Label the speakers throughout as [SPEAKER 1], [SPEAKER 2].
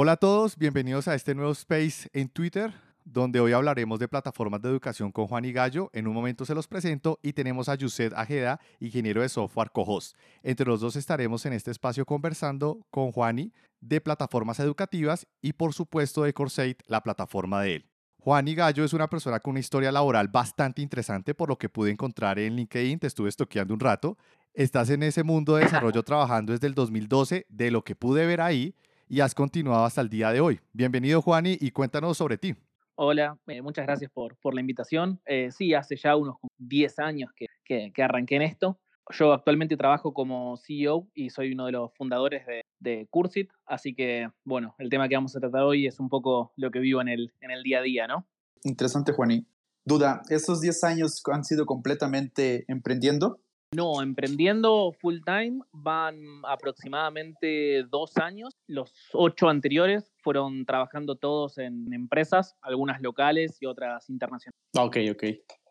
[SPEAKER 1] Hola a todos, bienvenidos a este nuevo space en Twitter, donde hoy hablaremos de plataformas de educación con Juan y Gallo. En un momento se los presento y tenemos a Yused Ajeda, ingeniero de software Cojos. Entre los dos estaremos en este espacio conversando con Juani de plataformas educativas y por supuesto de Corsate, la plataforma de él. Juan y Gallo es una persona con una historia laboral bastante interesante por lo que pude encontrar en LinkedIn, te estuve estoqueando un rato. Estás en ese mundo de desarrollo trabajando desde el 2012, de lo que pude ver ahí, y has continuado hasta el día de hoy. Bienvenido, Juani, y cuéntanos sobre ti.
[SPEAKER 2] Hola, eh, muchas gracias por, por la invitación. Eh, sí, hace ya unos 10 años que, que, arranqué en esto. Yo actualmente trabajo como CEO y soy uno de los fundadores de, de Cursit, así que, bueno, el tema que vamos a tratar hoy es un poco lo que vivo en el, en el día a día, ¿no?
[SPEAKER 3] Interesante, Juani. Duda, ¿esos 10 años han sido completamente emprendiendo?
[SPEAKER 2] No, emprendiendo full time van aproximadamente dos años. Los ocho anteriores fueron trabajando todos en empresas, algunas locales y otras internacionales.
[SPEAKER 3] Ok, ok.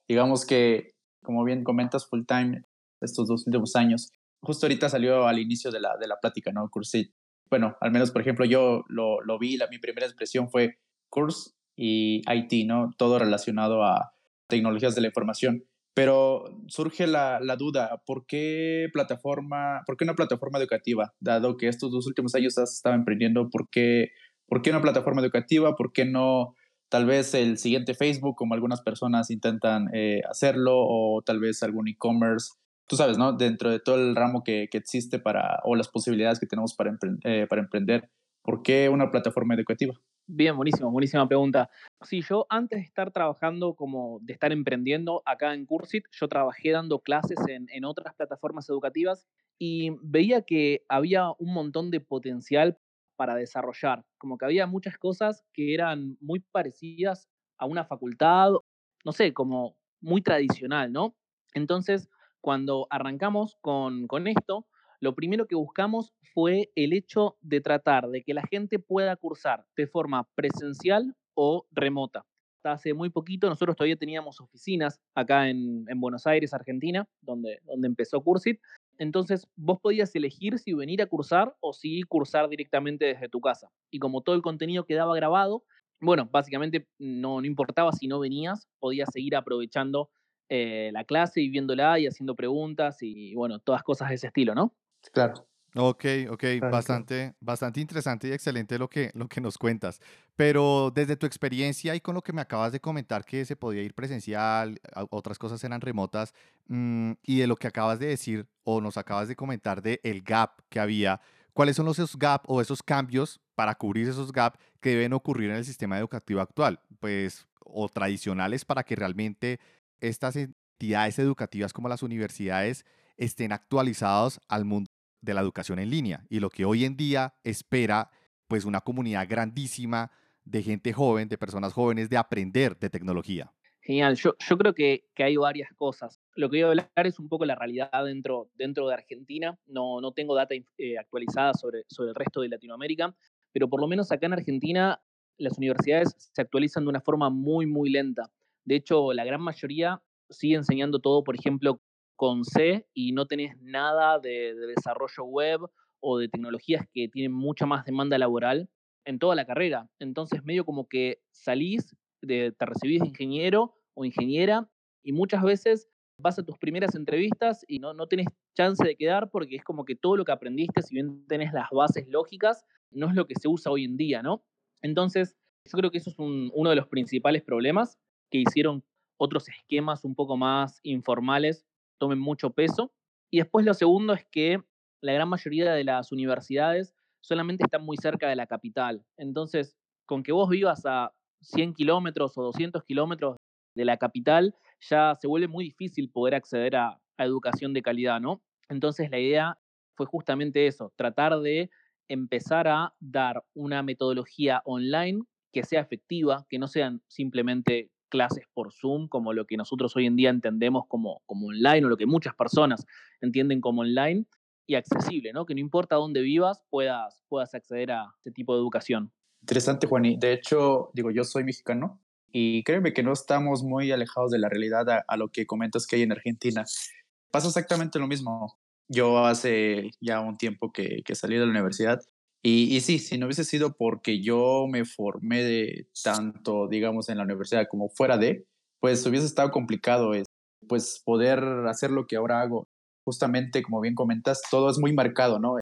[SPEAKER 3] Digamos que, como bien comentas, full time estos dos últimos años. Justo ahorita salió al inicio de la, de la plática, ¿no? Cursit. Bueno, al menos, por ejemplo, yo lo, lo vi, la, mi primera expresión fue Course y IT, ¿no? Todo relacionado a tecnologías de la información. Pero surge la, la, duda, ¿por qué plataforma, por qué una plataforma educativa? Dado que estos dos últimos años has estado emprendiendo, ¿por qué, ¿por qué una plataforma educativa? ¿Por qué no tal vez el siguiente Facebook, como algunas personas intentan eh, hacerlo, o tal vez algún e-commerce? Tú sabes, ¿no? Dentro de todo el ramo que, que existe para, o las posibilidades que tenemos para, eh, para emprender, ¿por qué una plataforma educativa?
[SPEAKER 2] Bien, buenísimo, buenísima pregunta. Sí, yo antes de estar trabajando como de estar emprendiendo acá en Cursit, yo trabajé dando clases en, en otras plataformas educativas y veía que había un montón de potencial para desarrollar, como que había muchas cosas que eran muy parecidas a una facultad, no sé, como muy tradicional, ¿no? Entonces, cuando arrancamos con, con esto, lo primero que buscamos fue el hecho de tratar de que la gente pueda cursar de forma presencial o remota. Hasta hace muy poquito nosotros todavía teníamos oficinas acá en, Buenos Aires, Argentina, donde, donde empezó Cursit. Entonces vos podías elegir si venir a cursar o si cursar directamente desde tu casa. Y como todo el contenido quedaba grabado, bueno, básicamente no, importaba si no venías, podías seguir aprovechando eh, la clase y viéndola y haciendo preguntas y bueno, todas cosas de ese estilo, ¿no?
[SPEAKER 3] Claro.
[SPEAKER 1] Ok, ok, bastante, bastante interesante y excelente lo que, lo que nos cuentas. Pero desde tu experiencia y con lo que me acabas de comentar que se podía ir presencial, otras cosas eran remotas, mm, y de lo que acabas de decir o nos acabas de comentar de el gap que había, ¿cuáles son los esos gap o esos cambios para cubrir esos gap que deben ocurrir en el sistema educativo actual? Pues, o tradicionales para que realmente estas entidades educativas como las universidades estén actualizados al mundo de la educación en línea y lo que hoy en día espera pues una comunidad grandísima de gente joven, de personas jóvenes, de aprender de tecnología.
[SPEAKER 2] Genial, yo, yo creo que, que, hay varias cosas. Lo que voy a hablar es un poco la realidad dentro, dentro de Argentina. No, no tengo data eh, actualizada sobre, sobre el resto de Latinoamérica, pero por lo menos acá en Argentina las universidades se actualizan de una forma muy, muy lenta. De hecho, la gran mayoría sigue enseñando todo, por ejemplo, con C y no tenés nada de, desarrollo web o de tecnologías que tienen mucha más demanda laboral en toda la carrera. Entonces, medio como que salís, de, te recibís de ingeniero o ingeniera y muchas veces vas a tus primeras entrevistas y no, no tenés chance de quedar porque es como que todo lo que aprendiste, si bien tenés las bases lógicas, no es lo que se usa hoy en día, ¿no? Entonces, yo creo que eso es uno de los principales problemas que hicieron otros esquemas un poco más informales tomen mucho peso. Y después lo segundo es que la gran mayoría de las universidades solamente están muy cerca de la capital. Entonces, con que vos vivas a 100 kilómetros o 200 kilómetros de la capital, ya se vuelve muy difícil poder acceder a, a educación de calidad, ¿no? Entonces la idea fue justamente eso, tratar de empezar a dar una metodología online que sea efectiva, que no sean simplemente clases por Zoom, como lo que nosotros hoy en día entendemos como, como online o lo que muchas personas entienden como online y accesible, ¿no? Que no importa dónde vivas, puedas, puedas acceder a este tipo de educación.
[SPEAKER 3] Interesante, Juani. De hecho, digo, yo soy mexicano y créeme que no estamos muy alejados de la realidad a, lo que comentas que hay en Argentina. Pasa exactamente lo mismo. Yo hace ya un tiempo que, que salí de la universidad Y, sí, si no hubiese sido porque yo me formé tanto, digamos, en la universidad como fuera de, pues hubiese estado complicado es, pues poder hacer lo que ahora hago. Justamente, como bien comentas, todo es muy marcado, ¿no?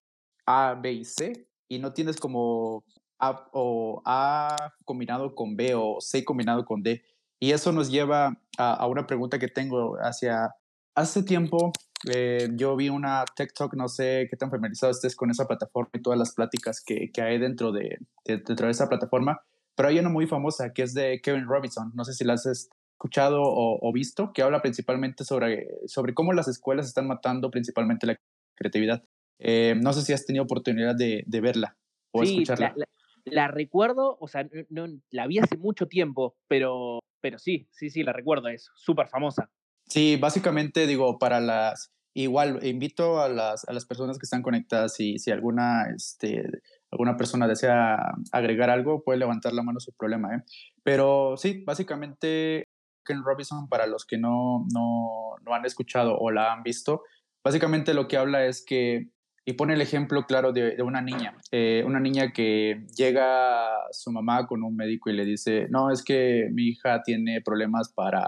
[SPEAKER 3] A, B y C, y no tienes como A o A combinado con B o C combinado con D. Y eso nos lleva a una pregunta que tengo hacia, hace tiempo eh, yo vi una TikTok, no sé qué tan familiarizado estés con esa plataforma y todas las pláticas que, que hay dentro de, dentro de esa plataforma, pero hay una muy famosa que es de Kevin Robinson, no sé si la has escuchado o, visto, que habla principalmente sobre, sobre cómo las escuelas están matando principalmente la creatividad. Eh, no sé si has tenido oportunidad de, de verla o escucharla.
[SPEAKER 2] La, la, recuerdo, o sea, no, la vi hace mucho tiempo, pero, pero sí, sí, sí, la recuerdo, es súper famosa.
[SPEAKER 3] Sí, básicamente digo, para las, igual invito a las, a las personas que están conectadas y si alguna, este, alguna persona desea agregar algo, puede levantar la mano sin problema. ¿eh? Pero sí, básicamente Ken Robinson, para los que no, no, no han escuchado o la han visto, básicamente lo que habla es que, y pone el ejemplo claro de, de una niña, eh, una niña que llega a su mamá con un médico y le dice, no, es que mi hija tiene problemas para,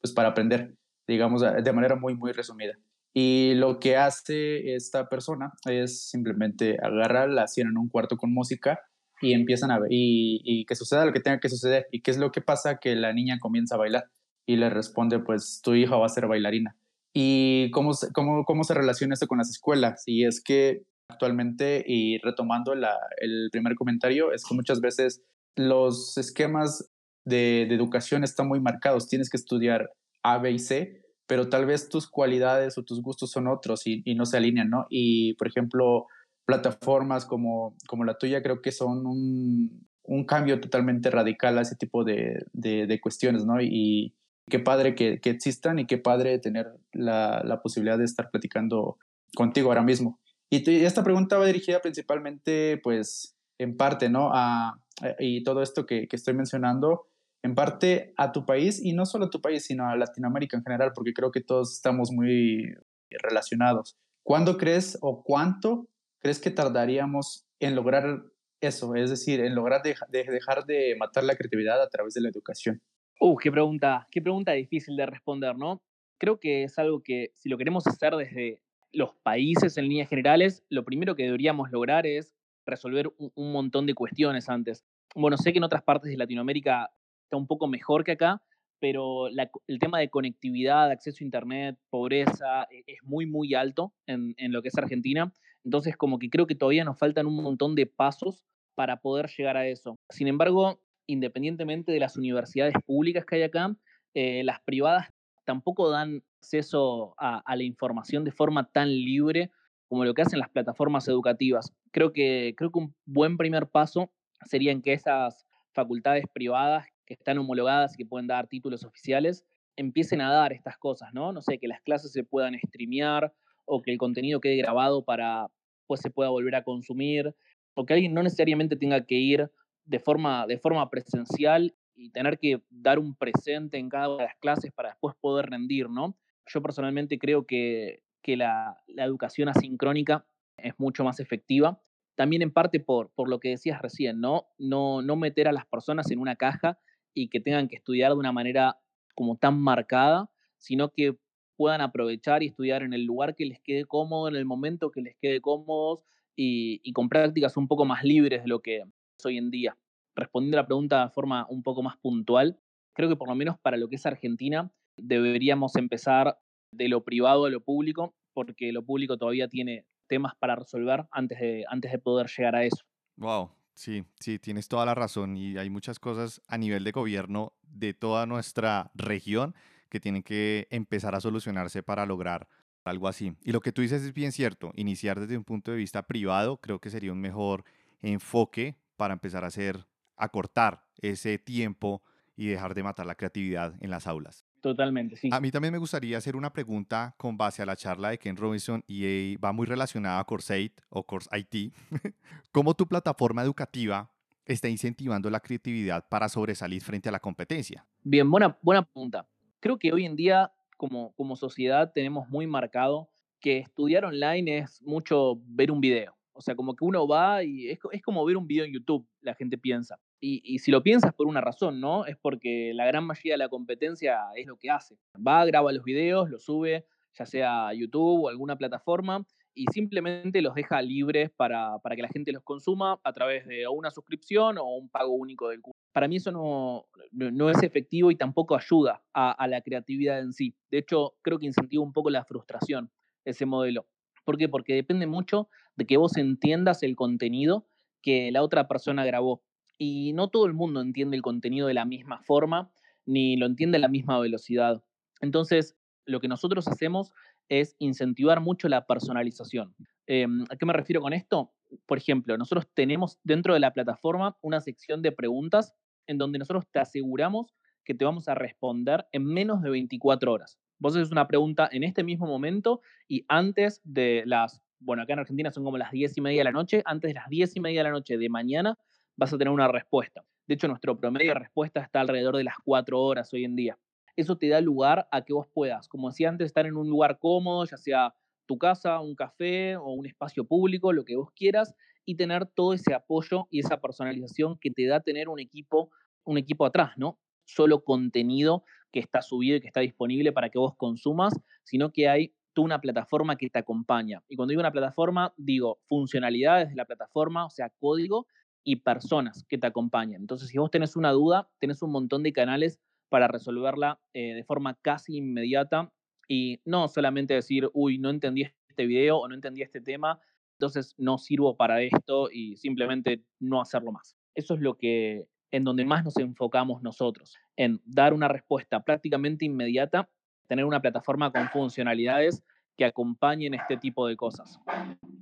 [SPEAKER 3] pues, para aprender digamos, de manera muy, muy resumida. Y lo que hace esta persona es simplemente agarrar, la cierra en un cuarto con música y empiezan a ver, y, y, que suceda lo que tenga que suceder. ¿Y qué es lo que pasa? Que la niña comienza a bailar y le responde, pues tu hija va a ser bailarina. ¿Y cómo, cómo, cómo se relaciona esto con las escuelas? Y es que actualmente, y retomando la, el primer comentario, es que muchas veces los esquemas de, de educación están muy marcados. Tienes que estudiar A, B y C, pero tal vez tus cualidades o tus gustos son otros y, no se alinean, ¿no? Y, por ejemplo, plataformas como, como la tuya creo que son un, un cambio totalmente radical a ese tipo de, de, cuestiones, ¿no? Y qué padre que, que, existan y qué padre tener la, la, posibilidad de estar platicando contigo ahora mismo. Y esta pregunta va dirigida principalmente, pues, en parte, ¿no? A, y todo esto que, que estoy mencionando en parte a tu país y no solo a tu país, sino a Latinoamérica en general, porque creo que todos estamos muy relacionados. ¿Cuándo crees o cuánto crees que tardaríamos en lograr eso? Es decir, en lograr de, dejar de matar la creatividad a través de la educación.
[SPEAKER 2] Uh, qué pregunta, qué pregunta difícil de responder, ¿no? Creo que es algo que si lo queremos hacer desde los países en líneas generales, lo primero que deberíamos lograr es resolver un montón de cuestiones antes. Bueno, sé que en otras partes de Latinoamérica está un poco mejor que acá, pero el tema de conectividad, acceso a Internet, pobreza, e, es muy, muy alto en, en, lo que es Argentina. Entonces, como que creo que todavía nos faltan un montón de pasos para poder llegar a eso. Sin embargo, independientemente de las universidades públicas que hay acá, eh, las privadas tampoco dan acceso a, la información de forma tan libre como lo que hacen las plataformas educativas. Creo que, creo que un buen primer paso sería en que esas facultades privadas están homologadas y que pueden dar títulos oficiales, empiecen a dar estas cosas, ¿no? No sé, que las clases se puedan streamear o que el contenido quede grabado para pues se pueda volver a consumir, o que alguien no necesariamente tenga que ir de forma, de forma presencial y tener que dar un presente en cada una de las clases para después poder rendir, ¿no? Yo personalmente creo que, que la, la educación asincrónica es mucho más efectiva, también en parte por, por lo que decías recién, ¿no? ¿no? No meter a las personas en una caja y que tengan que estudiar de una manera como tan marcada, sino que puedan aprovechar y estudiar en el lugar que les quede cómodo, en el momento que les quede cómodos y, con prácticas un poco más libres de lo que es hoy en día. Respondiendo a la pregunta de forma un poco más puntual, creo que por lo menos para lo que es Argentina deberíamos empezar de lo privado a lo público, porque lo público todavía tiene temas para resolver antes de, antes de poder llegar a eso.
[SPEAKER 1] Wow, Sí, sí, tienes toda la razón y hay muchas cosas a nivel de gobierno de toda nuestra región que tienen que empezar a solucionarse para lograr algo así. Y lo que tú dices es bien cierto, iniciar desde un punto de vista privado creo que sería un mejor enfoque para empezar a hacer, acortar ese tiempo y dejar de matar la creatividad en las aulas.
[SPEAKER 2] Totalmente, sí.
[SPEAKER 1] A mí también me gustaría hacer una pregunta con base a la charla de Ken Robinson y va muy relacionada a Course o Course IT. ¿Cómo tu plataforma educativa está incentivando la creatividad para sobresalir frente a la competencia?
[SPEAKER 2] Bien, buena, buena pregunta. Creo que hoy en día, como, como sociedad, tenemos muy marcado que estudiar online es mucho ver un video. O sea, como que uno va y es, como ver un video en YouTube, la gente piensa. Y, y, si lo piensas por una razón, ¿no? Es porque la gran mayoría de la competencia es lo que hace. Va, graba los videos, los sube, ya sea a YouTube o alguna plataforma, y simplemente los deja libres para, para, que la gente los consuma a través de una suscripción o un pago único del curso. Para mí eso no, no, es efectivo y tampoco ayuda a, a, la creatividad en sí. De hecho, creo que incentiva un poco la frustración ese modelo. ¿Por qué? Porque depende mucho de que vos entiendas el contenido que la otra persona grabó. Y no todo el mundo entiende el contenido de la misma forma, ni lo entiende a la misma velocidad. Entonces, lo que nosotros hacemos es incentivar mucho la personalización. Em, ¿A qué me refiero con esto? Por ejemplo, nosotros tenemos dentro de la plataforma una sección de preguntas en donde nosotros te aseguramos que te vamos a responder en menos de 24 horas. Vos haces una pregunta en este mismo momento y antes de las, bueno, acá en Argentina son como las 10 y media de la noche, antes de las 10 y media de la noche de mañana vas a tener una respuesta. De hecho, nuestro promedio de respuesta está alrededor de las 4 horas hoy en día eso te da lugar a que vos puedas, como decía antes, estar en un lugar cómodo, ya sea tu casa, un café o un espacio público, lo que vos quieras, y tener todo ese apoyo y esa personalización que te da tener un equipo, un equipo atrás, ¿no? Solo contenido que está subido y que está disponible para que vos consumas, sino que hay tú una plataforma que te acompaña. Y cuando digo una plataforma, digo funcionalidades de la plataforma, o sea, código y personas que te acompañan. Entonces, si vos tenés una duda, tenés un montón de canales para resolverla eh, de forma casi inmediata y no solamente decir, uy, no entendí este video o no entendí este tema, entonces no sirvo para esto y simplemente no hacerlo más. Eso es lo que en donde más nos enfocamos nosotros, en dar una respuesta prácticamente inmediata, tener una plataforma con funcionalidades que acompañen este tipo de cosas.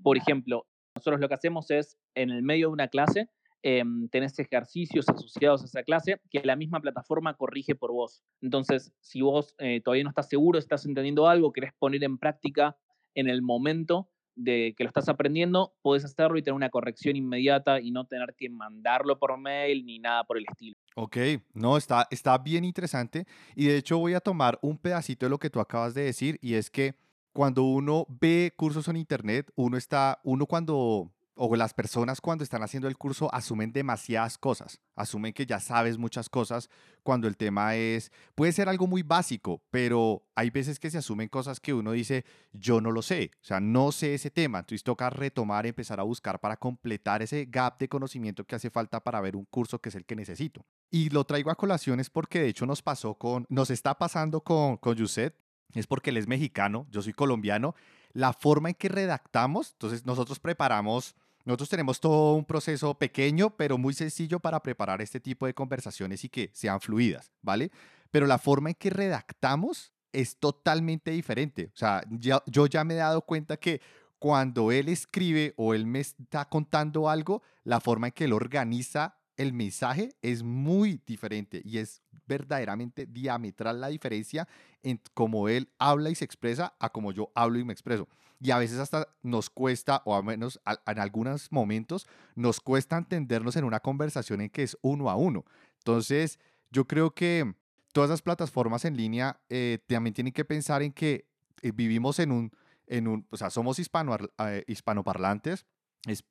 [SPEAKER 2] Por ejemplo, nosotros lo que hacemos es, en el medio de una clase, eh, tenés ejercicios asociados a esa clase que la misma plataforma corrige por vos. Entonces, si vos eh, todavía no estás seguro, estás entendiendo algo, querés poner en práctica en el momento de que lo estás aprendiendo, puedes hacerlo y tener una corrección inmediata y no tener que mandarlo por mail ni nada por el estilo.
[SPEAKER 1] Ok, no, está, está bien interesante y de hecho voy a tomar un pedacito de lo que tú acabas de decir y es que cuando uno ve cursos en internet, uno está, uno cuando o las personas cuando están haciendo el curso asumen demasiadas cosas, asumen que ya sabes muchas cosas cuando el tema es, puede ser algo muy básico, pero hay veces que se asumen cosas que uno dice, yo no lo sé, o sea, no sé ese tema, entonces toca retomar, empezar a buscar para completar ese gap de conocimiento que hace falta para ver un curso que es el que necesito. Y lo traigo a colaciones porque de hecho nos pasó con, nos está pasando con, con Yuset, es porque él es mexicano, yo soy colombiano, la forma en que redactamos, entonces nosotros preparamos nosotros tenemos todo un proceso pequeño, pero muy sencillo para preparar este tipo de conversaciones y que sean fluidas, ¿vale? Pero la forma en que redactamos es totalmente diferente. O sea, yo ya me he dado cuenta que cuando él escribe o él me está contando algo, la forma en que él organiza el mensaje es muy diferente y es verdaderamente diametral la diferencia en cómo él habla y se expresa a cómo yo hablo y me expreso y a veces hasta nos cuesta, o al menos en algunos momentos, nos cuesta entendernos en una conversación en que es uno a uno. Entonces, yo creo que todas las plataformas en línea eh, también tienen que pensar en que eh, vivimos en un, en un, o sea, somos hispano, eh, hispanoparlantes,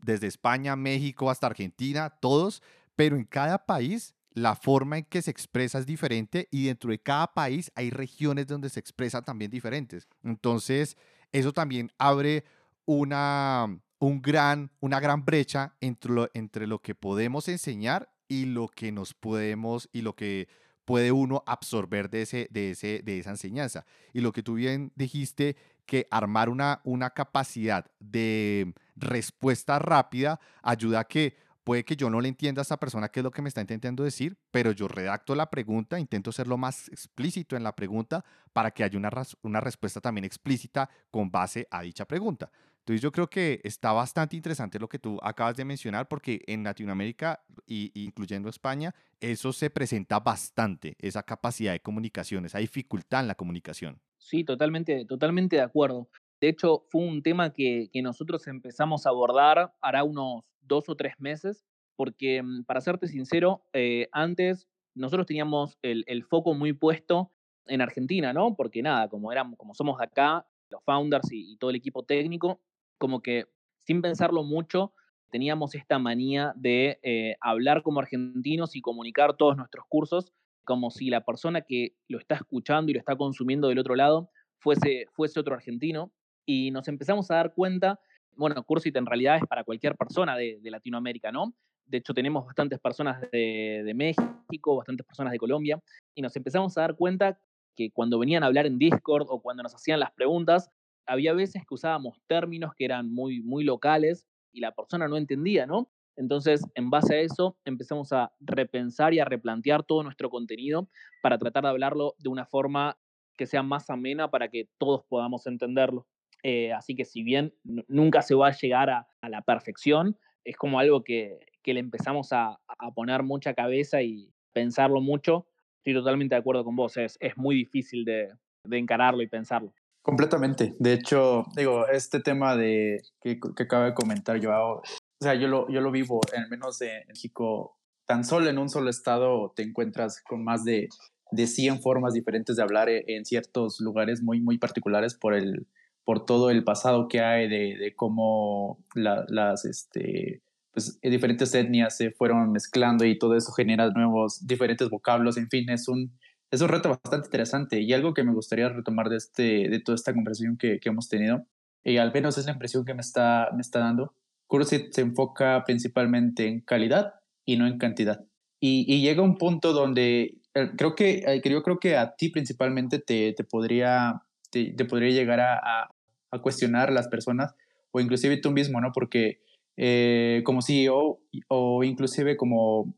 [SPEAKER 1] desde España, México hasta Argentina, todos, pero en cada país la forma en que se expresa es diferente y dentro de cada país hay regiones donde se expresa también diferentes. Entonces, eso también abre una, un gran, una gran brecha entre lo, entre lo que podemos enseñar y lo que nos podemos y lo que puede uno absorber de, ese, de, ese, de esa enseñanza. Y lo que tú bien dijiste, que armar una, una capacidad de respuesta rápida ayuda a que puede que yo no le entienda a esta persona qué es lo que me está intentando decir, pero yo redacto la pregunta, intento ser lo más explícito en la pregunta para que haya una, una respuesta también explícita con base a dicha pregunta. Entonces yo creo que está bastante interesante lo que tú acabas de mencionar porque en Latinoamérica, y, incluyendo España, eso se presenta bastante, esa capacidad de comunicación, esa dificultad en la comunicación.
[SPEAKER 2] Sí, totalmente, totalmente de acuerdo. De hecho, fue un tema que, nosotros empezamos a abordar hará unos dos o tres meses, porque mm, para serte sincero, eh, antes nosotros teníamos el, foco muy puesto en Argentina, ¿no? Porque nada, como, éramos, como somos de acá, los founders y, todo el equipo técnico, como que sin pensarlo mucho, teníamos esta manía de eh, hablar como argentinos y comunicar todos nuestros cursos como si la persona que lo está escuchando y lo está consumiendo del otro lado fuese, fuese otro argentino. Y nos empezamos a dar cuenta, bueno, Cursit en realidad es para cualquier persona de, Latinoamérica, ¿no? De hecho, tenemos bastantes personas de, de México, bastantes personas de Colombia, y nos empezamos a dar cuenta que cuando venían a hablar en Discord o cuando nos hacían las preguntas, había veces que usábamos términos que eran muy, muy locales y la persona no entendía, ¿no? Entonces, en base a eso, empezamos a repensar y a replantear todo nuestro contenido para tratar de hablarlo de una forma que sea más amena para que todos podamos entenderlo. Eh, así que si bien nunca se va a llegar a, la perfección, es como algo que, le empezamos a, poner mucha cabeza y pensarlo mucho. Estoy totalmente de acuerdo con vos, es, es muy difícil de, de encararlo y pensarlo.
[SPEAKER 3] Completamente. De hecho, digo, este tema de que, que acaba de comentar Joao, o sea, yo lo, yo lo vivo, al menos en México, tan solo en un solo estado te encuentras con más de, de 100 formas diferentes de hablar e, en ciertos lugares muy, muy particulares por, el, por todo el pasado que hay de, de cómo las este, pues, diferentes etnias se fueron mezclando y todo eso genera nuevos, diferentes vocablos, en fin, es un, es un reto bastante interesante y algo que me gustaría retomar de, este, de toda esta conversación que, que hemos tenido, y al menos es la impresión que me está, me está dando, Cursit se enfoca principalmente en calidad y no en cantidad. Y, llega un punto donde eh, creo que, eh, yo creo que a ti principalmente te, te podría, te, podría llegar a, a, cuestionar las personas o inclusive tú mismo, ¿no? Porque eh, como CEO o inclusive como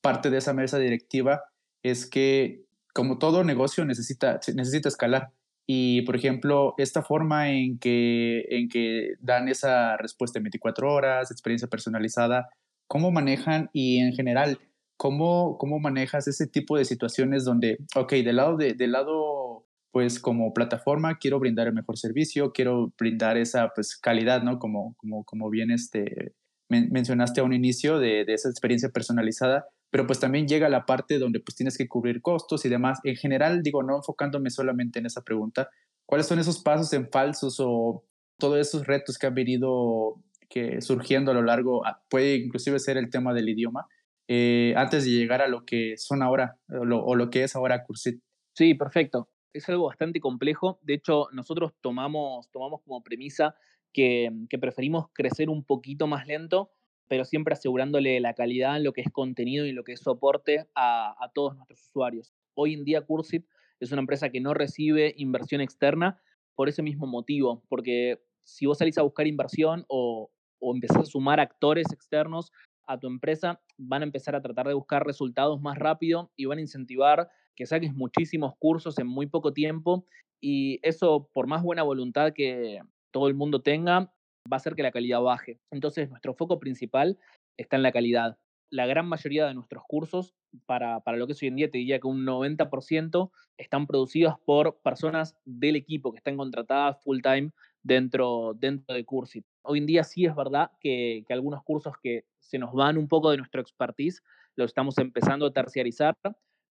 [SPEAKER 3] parte de esa mesa directiva es que como todo negocio necesita, necesita escalar. Y, por ejemplo, esta forma en que, en que dan esa respuesta en 24 horas, experiencia personalizada, ¿cómo manejan y en general, cómo, cómo manejas ese tipo de situaciones donde, ok, del lado, de, del lado, pues como plataforma, quiero brindar el mejor servicio, quiero brindar esa pues, calidad, ¿no? Como, como, como bien este, mencionaste a un inicio de, de esa experiencia personalizada, pero pues también llega la parte donde pues tienes que cubrir costos y demás. En general, digo, no enfocándome solamente en esa pregunta, ¿cuáles son esos pasos en falsos o todos esos retos que han venido que surgiendo a lo largo, ah, puede inclusive ser el tema del idioma, eh, antes de llegar a lo que son ahora o lo, que es ahora Cursit?
[SPEAKER 2] Sí, perfecto. Es algo bastante complejo. De hecho, nosotros tomamos, tomamos como premisa que, que preferimos crecer un poquito más lento pero siempre asegurándole la calidad en lo que es contenido y lo que es soporte a, todos nuestros usuarios. Hoy en día Cursip es una empresa que no recibe inversión externa por ese mismo motivo, porque si vos salís a buscar inversión o, o empezás a sumar actores externos a tu empresa, van a empezar a tratar de buscar resultados más rápido y van a incentivar que saques muchísimos cursos en muy poco tiempo y eso, por más buena voluntad que todo el mundo tenga, va a hacer que la calidad baje. Entonces, nuestro foco principal está en la calidad. La gran mayoría de nuestros cursos, para, para lo que es hoy en día, te diría que un 90% están producidos por personas del equipo que están contratadas full time dentro, dentro de Cursit. Hoy en día sí es verdad que, que algunos cursos que se nos van un poco de nuestro expertise los estamos empezando a terciarizar,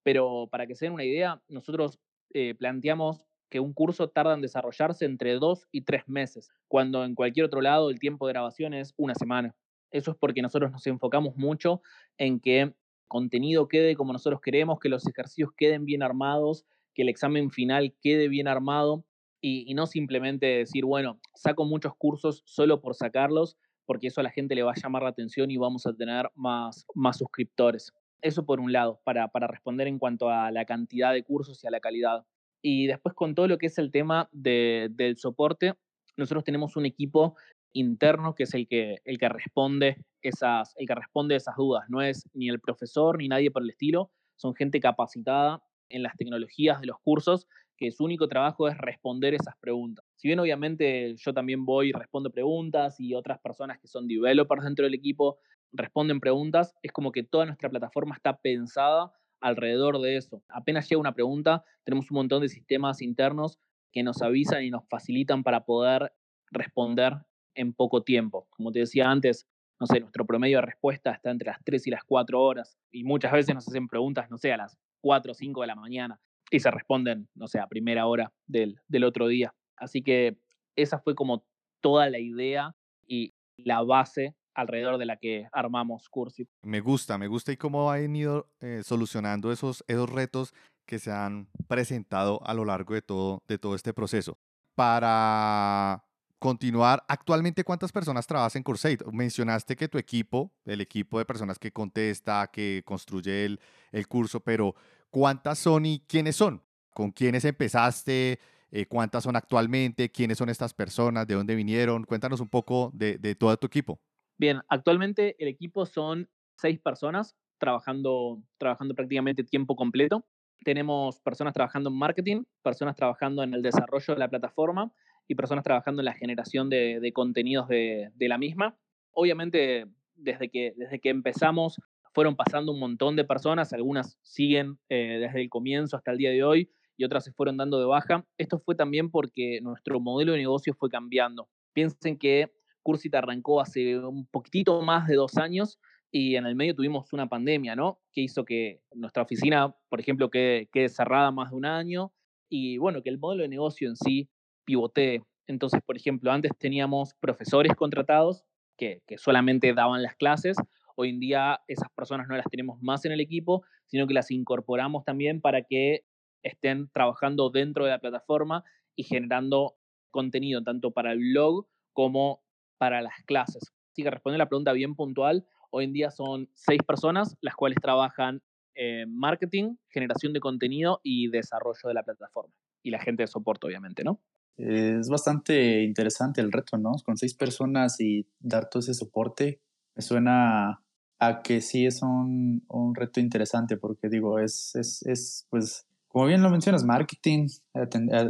[SPEAKER 2] pero para que se den una idea, nosotros eh, planteamos que un curso tarda en desarrollarse entre dos y tres meses, cuando en cualquier otro lado el tiempo de grabación es una semana. Eso es porque nosotros nos enfocamos mucho en que contenido quede como nosotros queremos, que los ejercicios queden bien armados, que el examen final quede bien armado y, no simplemente decir, bueno, saco muchos cursos solo por sacarlos, porque eso a la gente le va a llamar la atención y vamos a tener más, más suscriptores. Eso por un lado, para, para responder en cuanto a la cantidad de cursos y a la calidad. Y después con todo lo que es el tema del soporte, nosotros tenemos un equipo interno que es el que, el que responde esas, el que responde esas dudas. No es ni el profesor ni nadie por el estilo, son gente capacitada en las tecnologías de los cursos que su único trabajo es responder esas preguntas. Si bien obviamente yo también voy y respondo preguntas y otras personas que son developers dentro del equipo responden preguntas, es como que toda nuestra plataforma está pensada alrededor de eso. Apenas llega una pregunta, tenemos un montón de sistemas internos que nos avisan y nos facilitan para poder responder en poco tiempo. Como te decía antes, no sé, nuestro promedio de respuesta está entre las 3 y las 4 horas y muchas veces nos hacen preguntas, no sé, a las 4 o 5 de la mañana y se responden, no sé, a primera hora del, del otro día. Así que esa fue como toda la idea y la base alrededor de la que armamos Cursit.
[SPEAKER 1] Me gusta, me gusta y cómo han ido eh, solucionando esos, esos retos que se han presentado a lo largo de todo, de todo este proceso. Para continuar, actualmente cuántas personas trabajas en Cursate? Mencionaste que tu equipo, el equipo de personas que contesta, que construye el, el curso, pero ¿cuántas son y quiénes son? ¿Con quiénes empezaste? Eh, ¿Cuántas son actualmente? ¿Quiénes son estas personas? ¿De dónde vinieron? Cuéntanos un poco de, de todo tu equipo.
[SPEAKER 2] Bien, actualmente el equipo son seis personas trabajando, trabajando prácticamente tiempo completo. Tenemos personas trabajando en marketing, personas trabajando en el desarrollo de la plataforma y personas trabajando en la generación de, contenidos de, la misma. Obviamente, desde que, desde que empezamos, fueron pasando un montón de personas, algunas siguen eh, desde el comienzo hasta el día de hoy y otras se fueron dando de baja. Esto fue también porque nuestro modelo de negocio fue cambiando. Piensen que Cursit arrancó hace un poquitito más de dos años y en el medio tuvimos una pandemia, ¿no? Que hizo que nuestra oficina, por ejemplo, quede, quede cerrada más de un año y bueno, que el modelo de negocio en sí pivotee. Entonces, por ejemplo, antes teníamos profesores contratados que, que, solamente daban las clases. Hoy en día esas personas no las tenemos más en el equipo, sino que las incorporamos también para que estén trabajando dentro de la plataforma y generando contenido tanto para el blog como para las clases. Así que responde la pregunta bien puntual. Hoy en día son seis personas, las cuales trabajan en marketing, generación de contenido y desarrollo de la plataforma. Y la gente de soporte, obviamente, ¿no?
[SPEAKER 3] Es bastante interesante el reto, ¿no? Con seis personas y dar todo ese soporte, me suena a que sí es un, un reto interesante, porque digo, es, es, es pues como bien lo mencionas, marketing,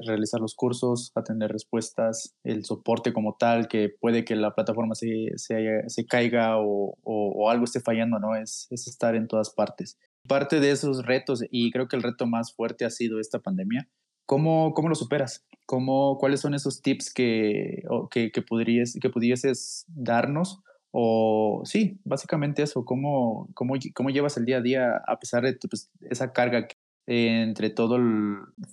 [SPEAKER 3] realizar los cursos, atender respuestas, el soporte como tal, que puede que la plataforma se, se, se caiga o, o, algo esté fallando, ¿no? Es, es estar en todas partes. Parte de esos retos, y creo que el reto más fuerte ha sido esta pandemia, ¿cómo, cómo lo superas? ¿Cómo, ¿Cuáles son esos tips que, que, que, podrías, que pudieses darnos? O sí, básicamente eso, ¿cómo, cómo, cómo llevas el día a día a pesar de pues, esa carga entre todo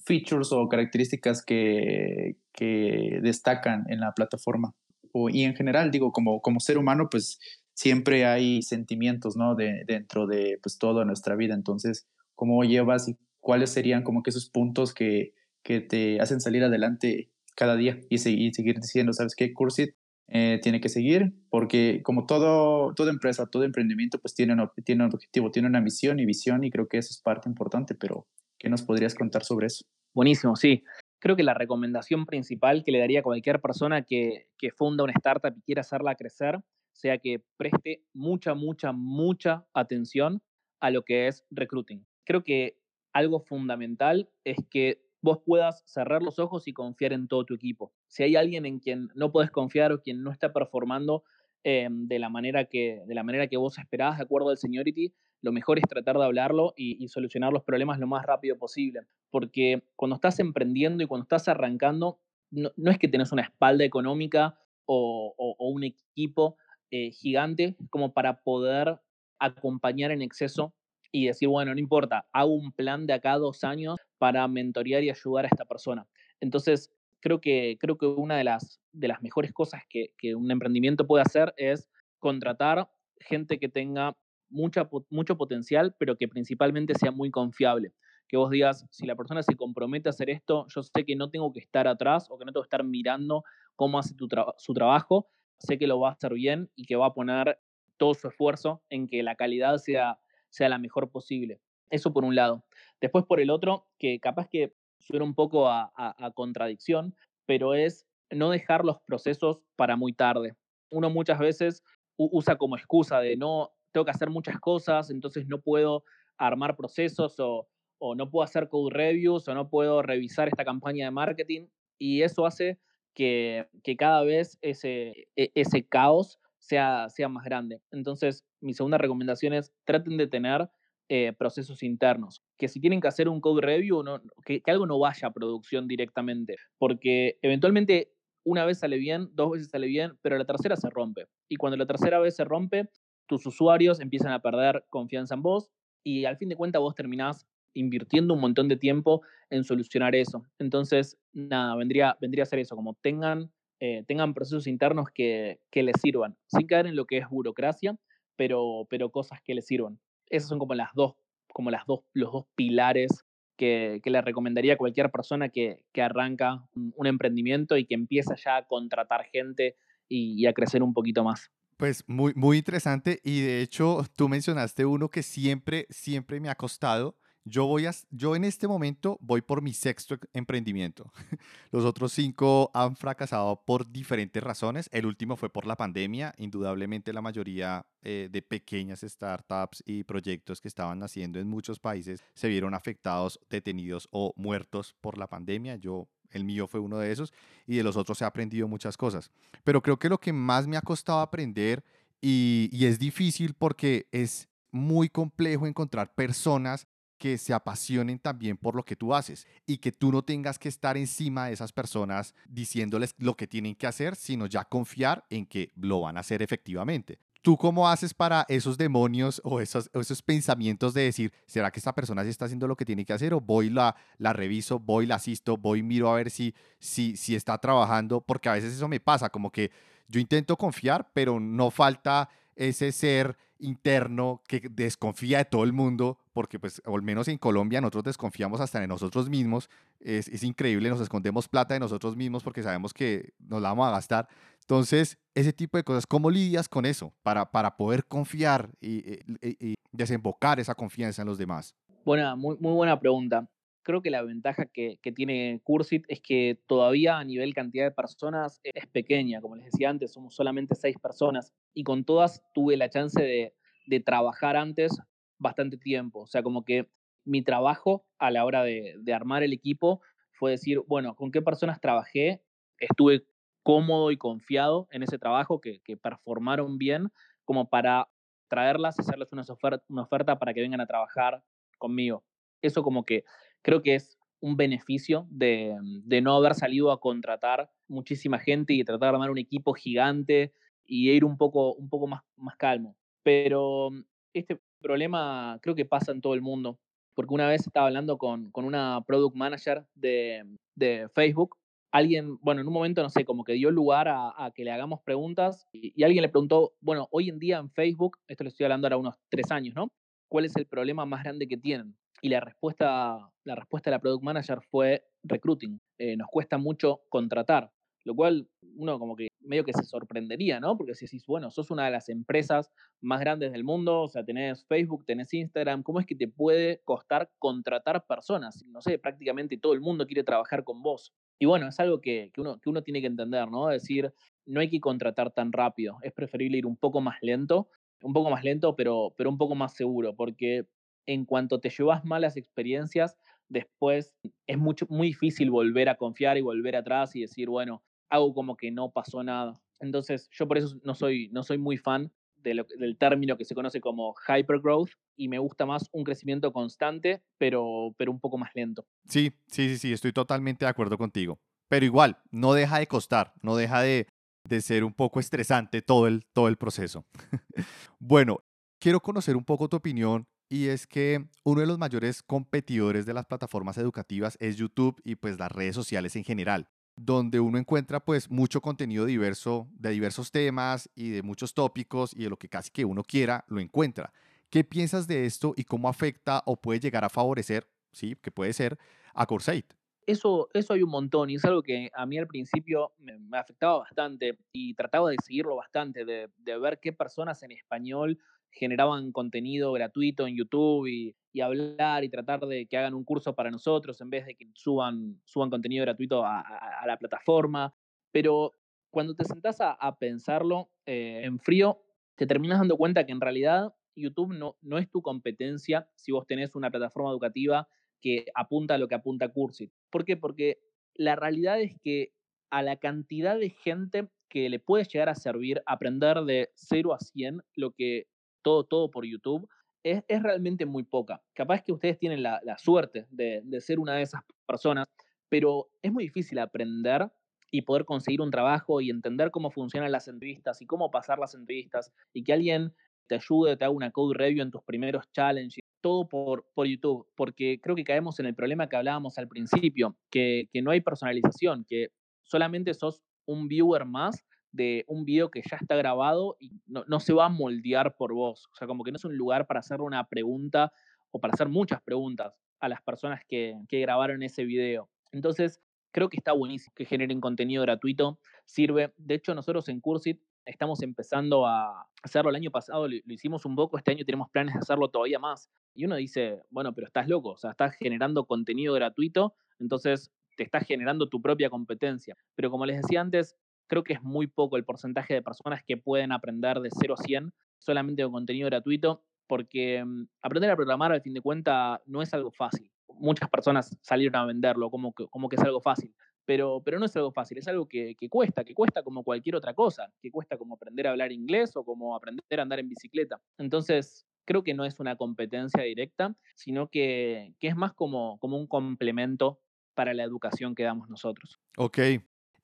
[SPEAKER 3] features o características que, que destacan en la plataforma. O, y en general, digo, como, como ser humano, pues siempre hay sentimientos, ¿no? De, dentro de pues toda nuestra vida. Entonces, ¿cómo llevas y cuáles serían como que esos puntos que, que te hacen salir adelante cada día y, seguir, seguir diciendo, ¿sabes qué? Cursit eh, tiene que seguir, porque como todo, toda empresa, todo emprendimiento, pues tiene un, tiene un objetivo, tiene una misión y visión, y creo que eso es parte importante, pero ¿qué nos podrías contar sobre eso?
[SPEAKER 2] Buenísimo, sí. Creo que la recomendación principal que le daría a cualquier persona que, que funda una startup y quiera hacerla crecer, sea que preste mucha, mucha, mucha atención a lo que es recruiting. Creo que algo fundamental es que vos puedas cerrar los ojos y confiar en todo tu equipo. Si hay alguien en quien no puedes confiar o quien no está performando eh, de, la manera que, de la manera que vos esperabas, de acuerdo al seniority, lo mejor es tratar de hablarlo y, solucionar los problemas lo más rápido posible. Porque cuando estás emprendiendo y cuando estás arrancando, no, es que tenés una espalda económica o, un equipo eh, gigante como para poder acompañar en exceso y decir, bueno, no importa, hago un plan de acá dos años para mentorear y ayudar a esta persona. Entonces, creo que, creo que una de las, de las mejores cosas que, un emprendimiento puede hacer es contratar gente que tenga mucha, mucho potencial, pero que principalmente sea muy confiable. Que vos digas, si la persona se compromete a hacer esto, yo sé que no tengo que estar atrás o que no tengo que estar mirando cómo hace su trabajo, sé que lo va a hacer bien y que va a poner todo su esfuerzo en que la calidad sea sea la mejor posible. Eso por un lado. Después por el otro, que capaz que suena un poco a, contradicción, pero es no dejar los procesos para muy tarde. Uno muchas veces usa como excusa de no, tengo que hacer muchas cosas, entonces no puedo armar procesos o, o no puedo hacer code reviews o no puedo revisar esta campaña de marketing y eso hace que, que cada vez ese, e, ese caos sea, sea más grande. Entonces, mi segunda recomendación es traten de tener eh, procesos internos. Que si tienen que hacer un code review, no, que, algo no vaya a producción directamente, porque eventualmente una vez sale bien, dos veces sale bien, pero la tercera se rompe. Y cuando la tercera vez se rompe, tus usuarios empiezan a perder confianza en vos y al fin de cuentas vos terminás invirtiendo un montón de tiempo en solucionar eso. Entonces, nada, vendría, vendría a ser eso, como tengan eh, tengan procesos internos que, que, les sirvan, sin caer en lo que es burocracia, pero, pero cosas que les sirvan. Esas son como las dos, como las dos, los dos pilares que, que le recomendaría a cualquier persona que, que arranca un, emprendimiento y que empieza ya a contratar gente y, y a crecer un poquito más.
[SPEAKER 1] Pues muy, muy interesante y de hecho tú mencionaste uno que siempre, siempre me ha costado yo voy a, yo en este momento voy por mi sexto emprendimiento. Los otros cinco han fracasado por diferentes razones. El último fue por la pandemia. Indudablemente la mayoría eh, de pequeñas startups y proyectos que estaban naciendo en muchos países se vieron afectados, detenidos o muertos por la pandemia. Yo el mío fue uno de esos y de los otros he aprendido muchas cosas. Pero creo que lo que más me ha costado aprender y, y es difícil porque es muy complejo encontrar personas que se apasionen también por lo que tú haces y que tú no tengas que estar encima de esas personas diciéndoles lo que tienen que hacer, sino ya confiar en que lo van a hacer efectivamente. ¿Tú cómo haces para esos demonios o esos, esos pensamientos de decir, ¿será que esta persona sí está haciendo lo que tiene que hacer? O voy, la, la reviso, voy, la asisto, voy, miro a ver si, si, si está trabajando, porque a veces eso me pasa, como que yo intento confiar, pero no falta ese ser interno que desconfía de todo el mundo, porque pues al menos en Colombia nosotros desconfiamos hasta de nosotros mismos, es, es, increíble, nos escondemos plata de nosotros mismos porque sabemos que nos la vamos a gastar. Entonces, ese tipo de cosas, ¿cómo lidias con eso para, para poder confiar y, y, desembocar esa confianza en los demás?
[SPEAKER 2] Buena, muy, muy buena pregunta creo que la ventaja que, tiene Cursit es que todavía a nivel cantidad de personas es pequeña. Como les decía antes, somos solamente seis personas y con todas tuve la chance de, trabajar antes bastante tiempo. O sea, como que mi trabajo a la hora de, armar el equipo fue decir, bueno, ¿con qué personas trabajé? Estuve cómodo y confiado en ese trabajo, que, performaron bien, como para traerlas, hacerles una una oferta para que vengan a trabajar conmigo. Eso como que creo que es un beneficio de, no haber salido a contratar muchísima gente y tratar de armar un equipo gigante y ir un poco, un poco más, más calmo. Pero este problema creo que pasa en todo el mundo, porque una vez estaba hablando con, con una product manager de, de, Facebook, alguien, bueno, en un momento, no sé, como que dio lugar a, que le hagamos preguntas y, y, alguien le preguntó, bueno, hoy en día en Facebook, esto le estoy hablando ahora unos tres años, ¿no? ¿Cuál es el problema más grande que tienen? Y la respuesta, la respuesta de la Product Manager fue recruiting. Eh, nos cuesta mucho contratar, lo cual uno como que medio que se sorprendería, ¿no? Porque si decís, bueno, sos una de las empresas más grandes del mundo, o sea, tenés Facebook, tenés Instagram, ¿cómo es que te puede costar contratar personas? No sé, prácticamente todo el mundo quiere trabajar con vos. Y bueno, es algo que, que, uno, que uno tiene que entender, ¿no? Es decir, no hay que contratar tan rápido, es preferible ir un poco más lento, un poco más lento, pero, pero un poco más seguro, porque en cuanto te llevas malas experiencias, después es mucho, muy difícil volver a confiar y volver atrás y decir, bueno, hago como que no pasó nada. Entonces, yo por eso no soy, no soy muy fan del término que se conoce como hypergrowth y me gusta más un crecimiento constante, pero, pero un poco más lento.
[SPEAKER 1] Sí, sí, sí, sí, estoy totalmente de acuerdo contigo. Pero igual, no deja de costar, no deja de, de ser un poco estresante todo el, todo el proceso. bueno, quiero conocer un poco tu opinión y es que uno de los mayores competidores de las plataformas educativas es YouTube y pues las redes sociales en general, donde uno encuentra pues mucho contenido diverso de diversos temas y de muchos tópicos y de lo que casi que uno quiera lo encuentra. ¿Qué piensas de esto y cómo afecta o puede llegar a favorecer, sí, que puede ser, a Courseit?
[SPEAKER 2] Eso, eso hay un montón y es algo que a mí al principio me, afectaba bastante y trataba de seguirlo bastante, de, de ver qué personas en español generaban contenido gratuito en YouTube y, hablar y tratar de que hagan un curso para nosotros en vez de que suban, suban contenido gratuito a, la plataforma. Pero cuando te sentás a, pensarlo eh, en frío, te terminas dando cuenta que en realidad YouTube no, no es tu competencia si vos tenés una plataforma educativa que apunta a lo que apunta Cursit. ¿Por qué? Porque la realidad es que a la cantidad de gente que le puede llegar a servir aprender de 0 a 100 lo que todo, todo por YouTube, es, es realmente muy poca. Capaz que ustedes tienen la, la suerte de, de ser una de esas personas, pero es muy difícil aprender y poder conseguir un trabajo y entender cómo funcionan las entrevistas y cómo pasar las entrevistas y que alguien te ayude, te haga una code review en tus primeros challenges, todo por, por YouTube, porque creo que caemos en el problema que hablábamos al principio, que, que no hay personalización, que solamente sos un viewer más de un video que ya está grabado y no, no, se va a moldear por vos. O sea, como que no es un lugar para hacer una pregunta o para hacer muchas preguntas a las personas que, que grabaron ese video. Entonces, creo que está buenísimo que generen contenido gratuito. Sirve. De hecho, nosotros en Cursit estamos empezando a hacerlo. El año pasado lo, hicimos un poco, este año tenemos planes de hacerlo todavía más. Y uno dice, bueno, pero estás loco, o sea, estás generando contenido gratuito, entonces te estás generando tu propia competencia. Pero como les decía antes, creo que es muy poco el porcentaje de personas que pueden aprender de 0 a 100 solamente con contenido gratuito, porque mm, aprender a programar al fin de cuentas no es algo fácil. Muchas personas salieron a venderlo como que, como que es algo fácil, pero, pero no es algo fácil, es algo que, que, cuesta, que cuesta como cualquier otra cosa, que cuesta como aprender a hablar inglés o como aprender a andar en bicicleta. Entonces, creo que no es una competencia directa, sino que, que es más como, como un complemento para la educación que damos nosotros.
[SPEAKER 1] Ok,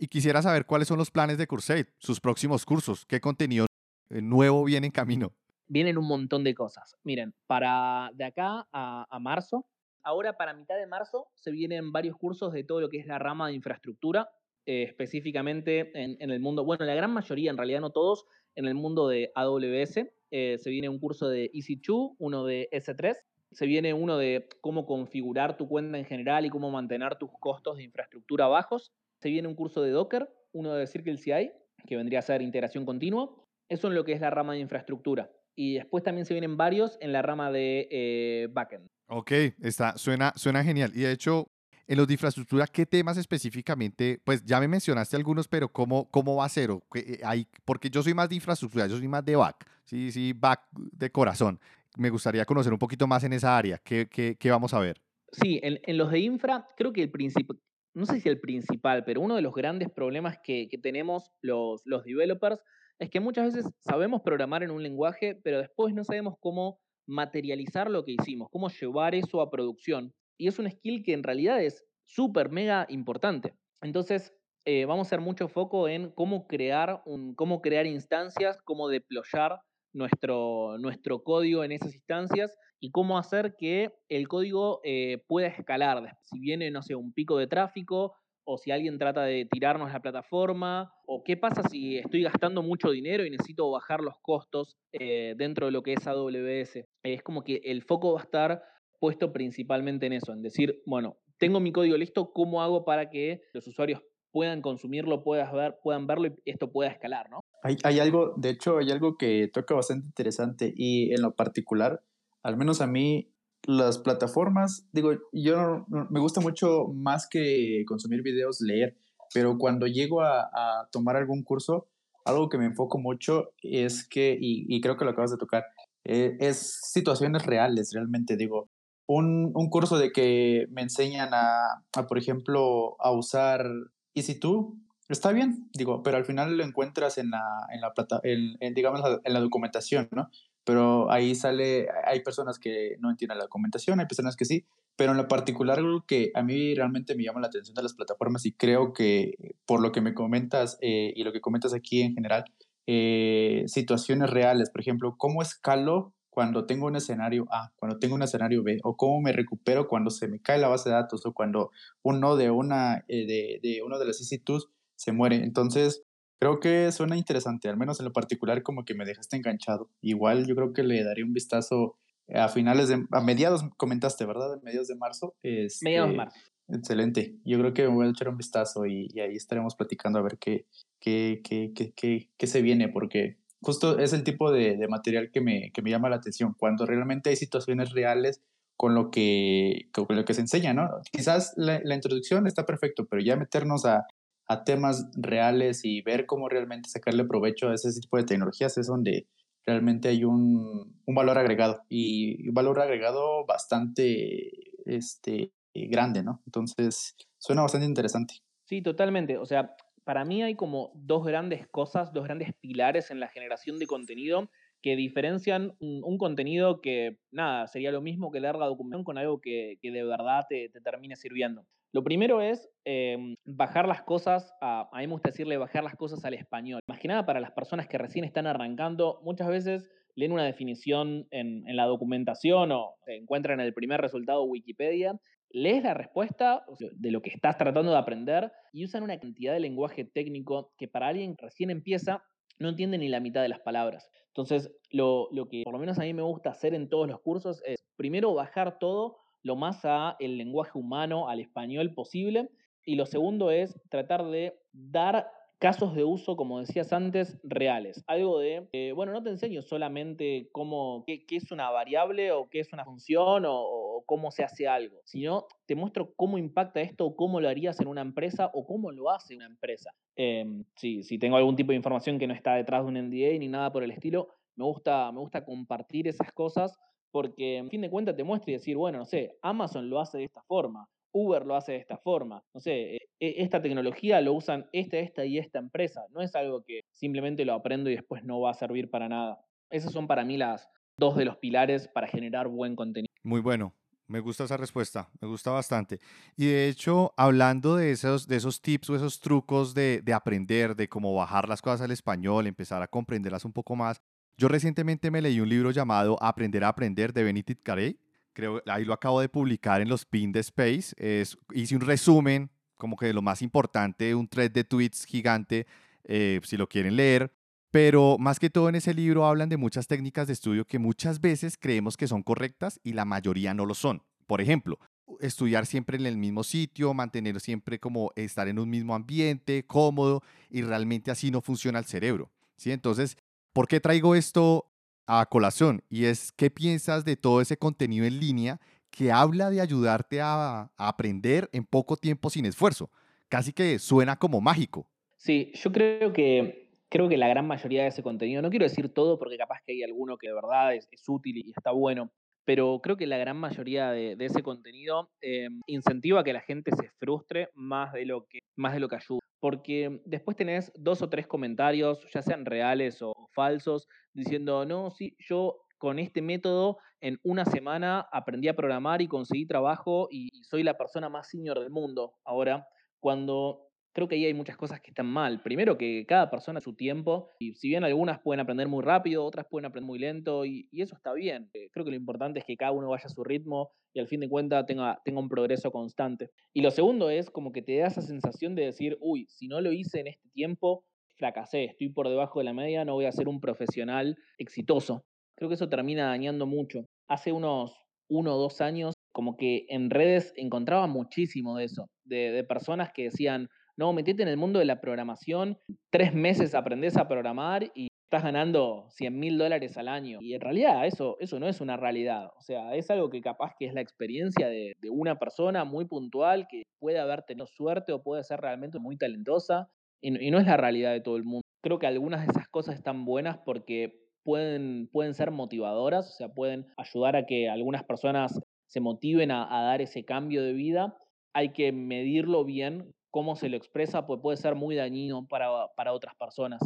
[SPEAKER 1] y quisiera saber cuáles son los planes de Cursate, sus próximos cursos, qué contenido nuevo viene en camino.
[SPEAKER 2] Vienen un montón de cosas. Miren, para de acá a, a marzo Ahora, para mitad de marzo, se vienen varios cursos de todo lo que es la rama de infraestructura, eh, específicamente en, el mundo, bueno, la gran mayoría, en realidad no todos, en el mundo de AWS. Eh, se viene un curso de EC2, uno de S3, se viene uno de cómo configurar tu cuenta en general y cómo mantener tus costos de infraestructura bajos. Se viene un curso de Docker, uno de Circle CI, que vendría a ser integración continua. Eso en lo que es la rama de infraestructura. Y después también se vienen varios en la rama de eh, backend.
[SPEAKER 1] Ok, está, suena, suena genial. Y de hecho, en los de infraestructura, ¿qué temas específicamente? Pues ya me mencionaste algunos, pero ¿cómo, cómo va a ser? O hay, porque yo soy más de infraestructura, yo soy más de back, sí, sí, back de corazón. Me gustaría conocer un poquito más en esa área. ¿Qué, qué, qué vamos a ver?
[SPEAKER 2] Sí, en, en, los de infra, creo que el principal, no sé si el principal, pero uno de los grandes problemas que, tenemos los, los developers es que muchas veces sabemos programar en un lenguaje, pero después no sabemos cómo materializar lo que hicimos, cómo llevar eso a producción. Y es un skill que en realidad es súper, mega importante. Entonces, eh, vamos a hacer mucho foco en cómo crear, un, cómo crear instancias, cómo deployar nuestro, nuestro código en esas instancias y cómo hacer que el código eh, pueda escalar. Si viene, no sé, un pico de tráfico o si alguien trata de tirarnos la plataforma, o qué pasa si estoy gastando mucho dinero y necesito bajar los costos eh, dentro de lo que es AWS. Es como que el foco va a estar puesto principalmente en eso, en decir, bueno, tengo mi código listo, ¿cómo hago para que los usuarios puedan consumirlo, puedan, ver, puedan verlo y esto pueda escalar, ¿no?
[SPEAKER 3] Hay, hay algo, de hecho, hay algo que toca bastante interesante y en lo particular, al menos a mí, las plataformas, digo, yo me gusta mucho más que consumir videos, leer, pero cuando llego a, tomar algún curso, algo que me enfoco mucho es que, y, creo que lo acabas de tocar, eh, es situaciones reales, realmente digo. Un, un, curso de que me enseñan a, a, por ejemplo, a usar EasyTo, está bien, digo, pero al final lo encuentras en la, en la plata, en, digamos, en la documentación, ¿no? pero ahí sale, hay personas que no entienden la documentación, hay personas que sí, pero en lo particular algo que a mí realmente me llama la atención de las plataformas y creo que por lo que me comentas eh, y lo que comentas aquí en general, eh, situaciones reales, por ejemplo, cómo escalo cuando tengo un escenario A, cuando tengo un escenario B, o cómo me recupero cuando se me cae la base de datos o cuando uno de una eh, de, de uno de las institutos se muere. Entonces, Creo que suena interesante, al menos en lo particular como que me dejaste enganchado. Igual yo creo que le daré un vistazo a finales de, a mediados, comentaste, ¿verdad? A mediados de marzo.
[SPEAKER 2] Este, mediados de marzo.
[SPEAKER 3] Excelente. Yo creo que me voy a echar un vistazo y, ahí estaremos platicando a ver qué, qué, qué, qué, qué, se viene, porque justo es el tipo de, de material que me, que me llama la atención, cuando realmente hay situaciones reales con lo que, con lo que se enseña, ¿no? Quizás la, introducción está perfecto, pero ya meternos a, a temas reales y ver cómo realmente sacarle provecho a ese tipo de tecnologías es donde realmente hay un, un valor agregado y un valor agregado bastante este, grande, ¿no? Entonces, suena bastante interesante.
[SPEAKER 2] Sí, totalmente. O sea, para mí hay como dos grandes cosas, dos grandes pilares en la generación de contenido que diferencian un, contenido que, nada, sería lo mismo que larga documentación con algo que, que de verdad te, te, termine sirviendo. Lo primero es em, bajar las cosas, a, a, mí me gusta decirle bajar las cosas al español. Más que nada para las personas que recién están arrancando, muchas veces leen una definición en, en la documentación o se encuentran el primer resultado Wikipedia, lees la respuesta de lo que estás tratando de aprender y usan una cantidad de lenguaje técnico que para alguien que recién empieza no entiende ni la mitad de las palabras. Entonces, lo, lo, que por lo menos a mí me gusta hacer en todos los cursos es primero bajar todo lo más a el lenguaje humano, al español posible, y lo segundo es tratar de dar casos de uso, como decías antes, reales. Algo de, eh, bueno, no te enseño solamente cómo, qué, es una variable o qué es una función o, cómo se hace algo, sino te muestro cómo impacta esto o cómo lo harías en una empresa o cómo lo hace una empresa. Em, si, si tengo algún tipo de información que no está detrás de un NDA ni nada por el estilo, me gusta, me gusta compartir esas cosas porque en fin de cuentas te muestra y decir, bueno, no sé, Amazon lo hace de esta forma, Uber lo hace de esta forma. No sé, e, e, esta tecnología lo usan esta, esta y esta empresa. No es algo que simplemente lo aprendo y después no va a servir para nada. Esos son para mí las dos de los pilares para generar buen contenido.
[SPEAKER 1] Muy bueno. Me gusta esa respuesta, me gusta bastante. Y de hecho, hablando de esos, de esos tips o esos trucos de, de aprender, de cómo bajar las cosas al español, empezar a comprenderlas un poco más, yo recientemente me leí un libro llamado Aprender a Aprender de Benedict Carey creo, ahí lo acabo de publicar en los pin de Space, es, hice un resumen como que de lo más importante, un thread de tweets gigante, eh, si lo quieren leer, pero más que todo en ese libro hablan de muchas técnicas de estudio que muchas veces creemos que son correctas y la mayoría no lo son. Por ejemplo, estudiar siempre en el mismo sitio, mantener siempre como estar en un mismo ambiente, cómodo, y realmente así no funciona el cerebro. ¿sí? Entonces, ¿por qué traigo esto a colación y es qué piensas de todo ese contenido en línea que habla de ayudarte a, aprender en poco tiempo sin esfuerzo. Casi que suena como mágico.
[SPEAKER 2] Sí, yo creo que creo que la gran mayoría de ese contenido, no quiero decir todo porque capaz que hay alguno que de verdad es, útil y está bueno, pero creo que la gran mayoría de, ese contenido eh, incentiva a que la gente se frustre más de lo que, más de lo que ayuda. Porque después tenés dos o tres comentarios, ya sean reales o falsos, diciendo, no, sí, yo con este método en una semana aprendí a programar y conseguí trabajo y soy la persona más senior del mundo ahora, cuando creo que ahí hay muchas cosas que están mal. Primero que cada persona su tiempo, y si bien algunas pueden aprender muy rápido, otras pueden aprender muy lento, y, eso está bien. Eh, creo que lo importante es que cada uno vaya a su ritmo y al fin de cuentas tenga, tenga un progreso constante. Y lo segundo es como que te da esa sensación de decir, uy, si no lo hice en este tiempo, fracasé, estoy por debajo de la media, no voy a ser un profesional exitoso. Creo que eso termina dañando mucho. Hace unos uno o dos años, como que en redes encontraba muchísimo de eso, de, personas que decían, no, metete en el mundo de la programación, tres meses aprendes a programar y estás ganando 100 mil dólares al año. Y en realidad eso, eso no es una realidad. O sea, es algo que capaz que es la experiencia de, una persona muy puntual que puede haber tenido suerte o puede ser realmente muy talentosa y, no es la realidad de todo el mundo. Creo que algunas de esas cosas están buenas porque pueden, pueden ser motivadoras, o sea, pueden ayudar a que algunas personas se motiven a, dar ese cambio de vida. Hay que medirlo bien, cómo se lo expresa, pues puede ser muy dañino para, para otras personas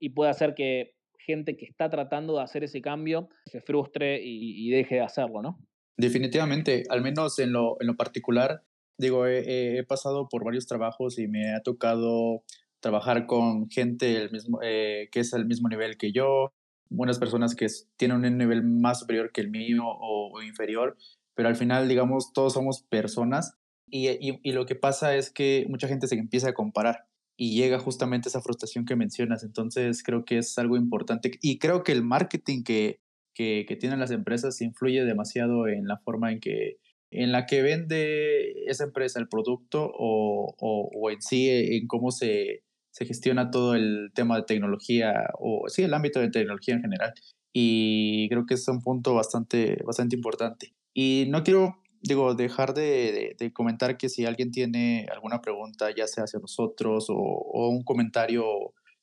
[SPEAKER 2] y puede hacer que gente que está tratando de hacer ese cambio se frustre y, deje de hacerlo, ¿no?
[SPEAKER 3] Definitivamente, al menos en lo, en lo particular, digo, he, pasado por varios trabajos y me ha tocado trabajar con gente el mismo, eh, que es al mismo nivel que yo, unas personas que tienen un nivel más superior que el mío o, inferior, pero al final, digamos, todos somos personas y, lo que pasa es que mucha gente se empieza a comparar y llega justamente esa frustración que mencionas. Entonces, creo que es algo importante y creo que el marketing que, que, tienen las empresas influye demasiado en la forma en que en la que vende esa empresa el producto o, o, o en sí en cómo se, se gestiona todo el tema de tecnología, o sí, el ámbito de tecnología en general. Y creo que es un punto bastante, bastante importante. Y no quiero, digo, dejar de, de, comentar que si alguien tiene alguna pregunta, ya sea hacia nosotros o, o un comentario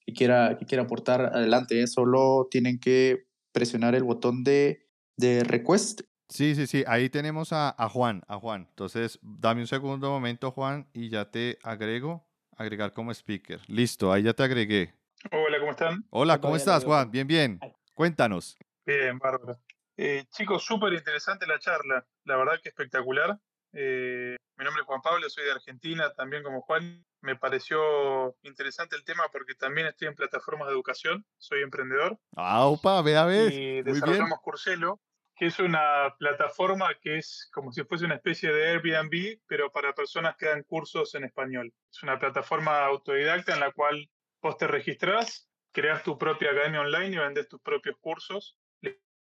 [SPEAKER 3] que quiera, que quiera aportar, adelante. ¿eh? Solo tienen que presionar el botón de, de request
[SPEAKER 1] Sí, sí, sí, ahí tenemos a, a, Juan, a Juan. Entonces, dame un segundo momento, Juan, y ya te agrego. Agregar como speaker. Listo, ahí ya te agregué.
[SPEAKER 4] Hola, ¿cómo están?
[SPEAKER 1] Hola, ¿cómo estás, Juan? Bien, bien. Cuéntanos.
[SPEAKER 4] Bien, bárbaro. Eh, chicos, súper interesante la charla. La verdad que espectacular. Eh, mi nombre es Juan Pablo, soy de Argentina, también como Juan. Me pareció interesante el tema porque también estoy en plataformas de educación, soy emprendedor.
[SPEAKER 1] Ah, opa, ve a ver.
[SPEAKER 4] Y desarrollamos Curselo, que es una plataforma que es como si fuese una especie de Airbnb, pero para personas que dan cursos en español. Es una plataforma autodidacta en la cual vos te registrás, creas tu propia academia online y vendes tus propios cursos.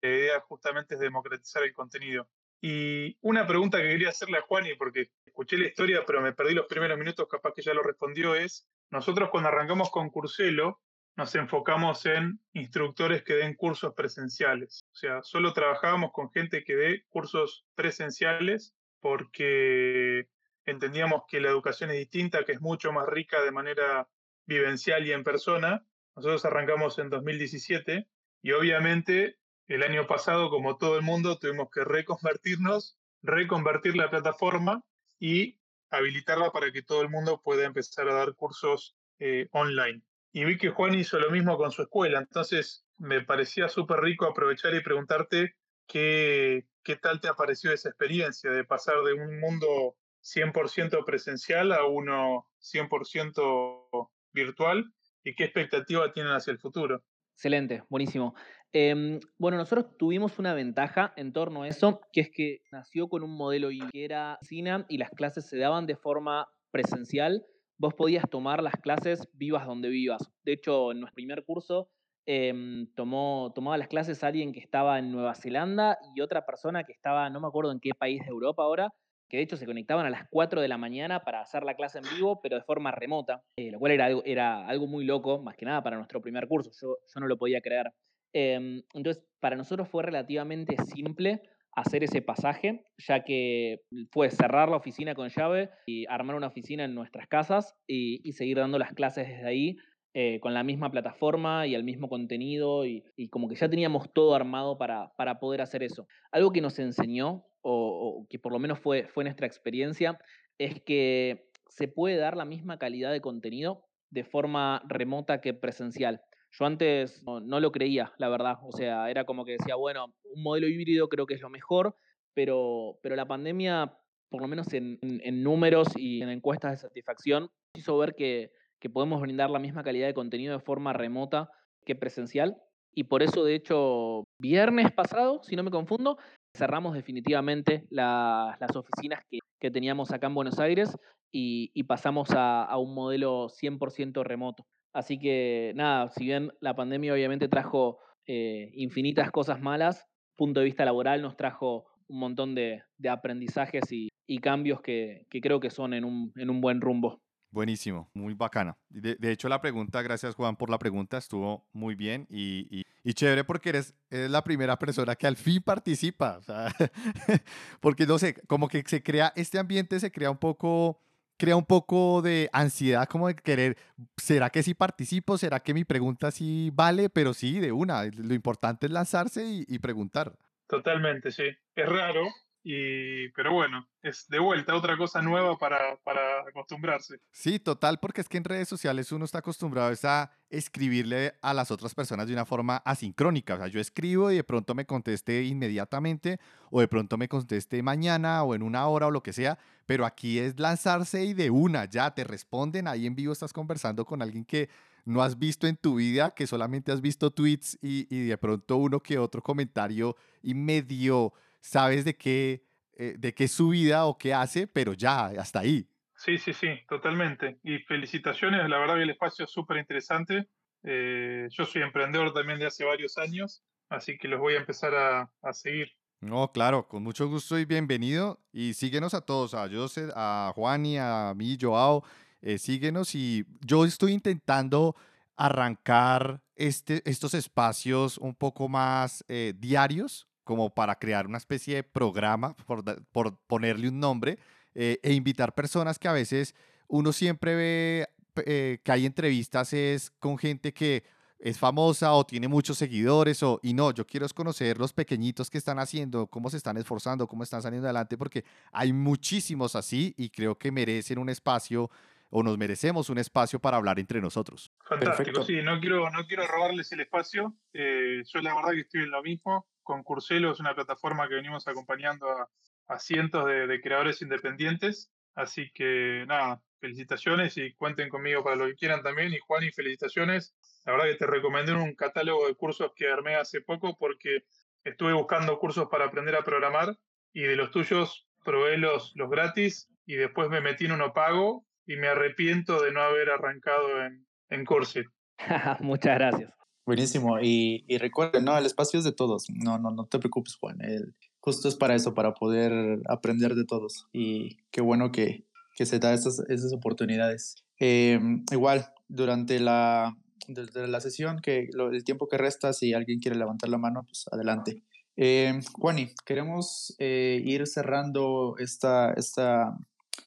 [SPEAKER 4] La idea justamente es democratizar el contenido. Y una pregunta que quería hacerle a Juani, porque escuché la historia, pero me perdí los primeros minutos, capaz que ya lo respondió, es, nosotros cuando arrancamos con Curselo, nos enfocamos en instructores que den cursos presenciales. O sea, solo trabajábamos con gente que dé cursos presenciales porque entendíamos que la educación es distinta, que es mucho más rica de manera vivencial y en persona. Nosotros arrancamos en 2017 y obviamente el año pasado, como todo el mundo, tuvimos que reconvertirnos, reconvertir la plataforma y habilitarla para que todo el mundo pueda empezar a dar cursos eh, online. Y vi que Juan hizo lo mismo con su escuela, entonces me parecía súper rico aprovechar y preguntarte qué, qué tal te ha parecido esa experiencia de pasar de un mundo 100% presencial a uno 100% virtual y qué expectativa tienen hacia el futuro.
[SPEAKER 2] Excelente, buenísimo. Em, bueno, nosotros tuvimos una ventaja en torno a eso, que es que nació con un modelo que era y las clases se daban de forma presencial. Vos podías tomar las clases vivas donde vivas. De hecho, en nuestro primer curso em, tomó, tomaba las clases alguien que estaba en Nueva Zelanda y otra persona que estaba, no me acuerdo en qué país de Europa ahora, que de hecho se conectaban a las 4 de la mañana para hacer la clase en vivo, pero de forma remota, eh, lo cual era algo, muy loco, más que nada para nuestro primer curso. Yo, yo no lo podía creer. Em, entonces, para nosotros fue relativamente simple hacer ese pasaje, ya que fue cerrar la oficina con llave y armar una oficina en nuestras casas y, seguir dando las clases desde ahí eh, con la misma plataforma y el mismo contenido y, como que ya teníamos todo armado para, para, poder hacer eso. Algo que nos enseñó, o, que por lo menos fue, fue nuestra experiencia, es que se puede dar la misma calidad de contenido de forma remota que presencial. Yo antes no, lo creía, la verdad. O sea, era como que decía, bueno, un modelo híbrido creo que es lo mejor, pero, pero la pandemia, por lo menos en, números y en encuestas de satisfacción, hizo ver que, que podemos brindar la misma calidad de contenido de forma remota que presencial. Y por eso, de hecho, viernes pasado, si no me confundo, cerramos definitivamente las oficinas que, que, teníamos acá en Buenos Aires y, pasamos a, un modelo 100% remoto. Así que nada, si bien la pandemia obviamente trajo eh, infinitas cosas malas, punto de vista laboral nos trajo un montón de, aprendizajes y, cambios que, creo que son en un, en un buen rumbo.
[SPEAKER 1] Buenísimo, muy bacana. De, hecho, la pregunta, gracias Juan por la pregunta, estuvo muy bien y, y, chévere porque eres, eres, la primera persona que al fin participa. O sea, porque no sé, como que se crea, este ambiente se crea un poco crea un poco de ansiedad, como de querer, ¿será que sí participo? ¿Será que mi pregunta sí vale? Pero sí, de una, lo importante es lanzarse y, preguntar.
[SPEAKER 4] Totalmente, sí. Es raro, y, pero bueno, es de vuelta otra cosa nueva para, para, acostumbrarse.
[SPEAKER 1] Sí, total, porque es que en redes sociales uno está acostumbrado a escribirle a las otras personas de una forma asincrónica. O sea, yo escribo y de pronto me conteste inmediatamente o de pronto me conteste mañana o en una hora o lo que sea, pero aquí es lanzarse y de una, ya te responden, ahí en vivo estás conversando con alguien que no has visto en tu vida, que solamente has visto tweets y, y de pronto uno que otro comentario y medio sabes de qué, eh, de qué es su vida o qué hace, pero ya, hasta ahí.
[SPEAKER 4] Sí, sí, sí, totalmente. Y felicitaciones, la verdad que el espacio es súper interesante. Eh, yo soy emprendedor también de hace varios años, así que los voy a empezar a, a seguir.
[SPEAKER 1] No, claro, con mucho gusto y bienvenido. Y síguenos a todos, a José, a Juan y a mí, Joao. Eh, síguenos y yo estoy intentando arrancar este, estos espacios un poco más diarios, como para crear una especie de programa, por, por ponerle un nombre, eh, e invitar personas que a veces uno siempre ve eh, que hay entrevistas es con gente que es famosa o tiene muchos seguidores o y no, yo quiero conocer los pequeñitos que están haciendo, cómo se están esforzando, cómo están saliendo adelante porque hay muchísimos así y creo que merecen un espacio o nos merecemos un espacio para hablar entre nosotros.
[SPEAKER 4] Fantástico, sí, no quiero, no quiero robarles el espacio. Eh, yo la verdad que estoy en lo mismo. Con Curselo es una plataforma que venimos acompañando a, a cientos de, creadores independientes. Así que nada, felicitaciones y cuenten conmigo para lo que quieran también. Y Juan, y felicitaciones. La verdad que te recomendé un catálogo de cursos que armé hace poco porque estuve buscando cursos para aprender a programar y de los tuyos probé los, los gratis y después me metí en uno pago y me arrepiento de no haber arrancado en, en Cursit.
[SPEAKER 2] Muchas gracias.
[SPEAKER 3] Buenísimo. Y, y recuerden, no, el espacio es de todos. No, no, no te preocupes, Juan. El, justo es para eso, para poder aprender de todos. Y qué bueno que, que se da esas, esas oportunidades. Em, igual, durante la, desde la sesión, que el tiempo que resta, si alguien quiere levantar la mano, pues adelante. Eh, Juani, queremos eh, ir cerrando esta, esta,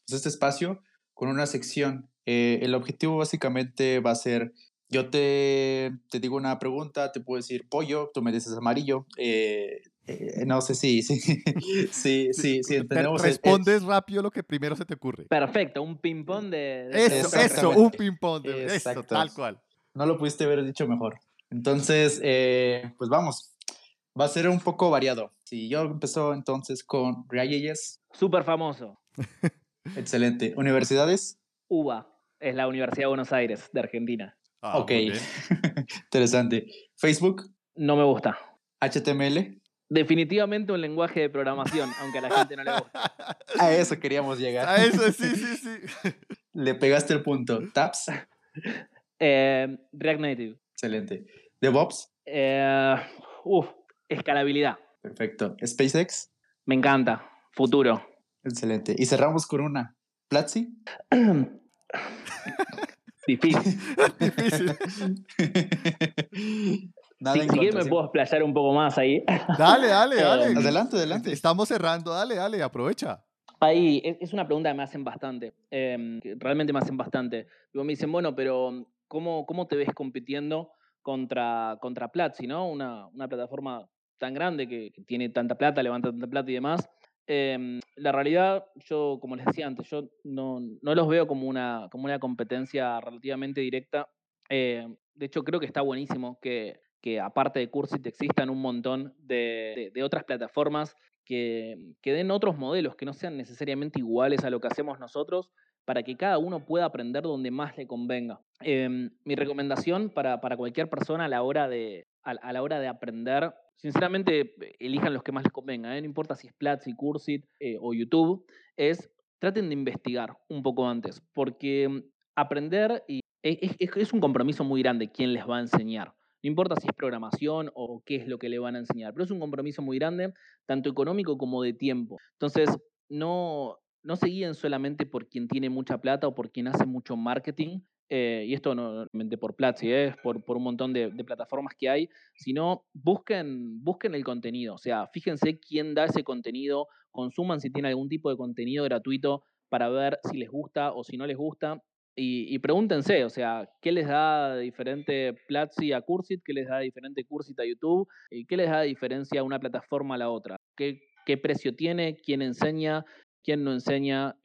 [SPEAKER 3] pues, este espacio con una sección. Eh, el objetivo básicamente va a ser, yo te, te, digo una pregunta, te puedo decir pollo, tú me dices amarillo. Eh, no sé si, sí, sí, sí, sí, entendemos.
[SPEAKER 1] Respondes rápido lo que primero se te ocurre.
[SPEAKER 2] Perfecto, un ping-pong de,
[SPEAKER 1] Eso, eso, un ping-pong de eso, tal cual.
[SPEAKER 3] No lo pudiste haber dicho mejor. Entonces, pues vamos, va a ser un poco variado. Si yo empezó entonces con Reageyes.
[SPEAKER 2] Súper famoso.
[SPEAKER 3] Excelente. ¿Universidades?
[SPEAKER 2] UBA, es la Universidad de Buenos Aires, de Argentina.
[SPEAKER 3] Ah, ok. Interesante. ¿Facebook?
[SPEAKER 2] No me gusta.
[SPEAKER 3] ¿HTML?
[SPEAKER 2] Definitivamente un lenguaje de programación, aunque a la gente no le gusta.
[SPEAKER 3] A eso queríamos llegar.
[SPEAKER 1] A eso, sí, sí, sí.
[SPEAKER 3] Le pegaste el punto. ¿Taps?
[SPEAKER 2] Eh, React Native.
[SPEAKER 3] Excelente. ¿DevOps?
[SPEAKER 2] Eh, uf, Escalabilidad.
[SPEAKER 3] Perfecto. SpaceX.
[SPEAKER 2] Me encanta. Futuro.
[SPEAKER 3] Excelente. Y cerramos con una. ¿Platzi?
[SPEAKER 2] Difícil.
[SPEAKER 1] Difícil.
[SPEAKER 2] si, quieres me puedo explayar un poco más ahí.
[SPEAKER 1] Dale, dale, dale.
[SPEAKER 3] adelante, adelante.
[SPEAKER 1] Estamos cerrando, dale, dale, aprovecha.
[SPEAKER 2] Ahí, es una pregunta que me hacen bastante. Em, realmente me hacen bastante. Luego me dicen, bueno, pero ¿cómo, cómo te ves compitiendo contra, contra Platzi, ¿no? Una, una plataforma tan grande, que, tiene tanta plata, levanta tanta plata y demás. Em, la realidad, yo, como les decía antes, yo no, los veo como una, competencia relativamente directa. Eh, de hecho, creo que está buenísimo que, aparte de Cursit existan un montón de, otras plataformas que, den otros modelos que no sean necesariamente iguales a lo que hacemos nosotros para que cada uno pueda aprender donde más le convenga. Em, mi recomendación para, cualquier persona a la hora de, a la hora de aprender sinceramente, elijan los que más les convenga, ¿eh? no importa si es Platzi, Cursit eh, o YouTube, es traten de investigar un poco antes, porque mm, aprender e, es, es, un compromiso muy grande quién les va a enseñar. No importa si es programación o qué es lo que le van a enseñar, pero es un compromiso muy grande, tanto económico como de tiempo. Entonces, no, no se guíen solamente por quien tiene mucha plata o por quien hace mucho marketing, eh, y esto no solamente por Platzi, por, por, un montón de, plataformas que hay, sino busquen, busquen el contenido, o sea, fíjense quién da ese contenido, consuman si tiene algún tipo de contenido gratuito para ver si les gusta o si no les gusta. Y, pregúntense, o sea, ¿qué les da diferente Platzi a Cursit? ¿Qué les da diferente Cursit a YouTube? ¿Y qué les da diferencia una plataforma a la otra? ¿Qué, qué precio tiene? ¿Quién enseña? quién no enseña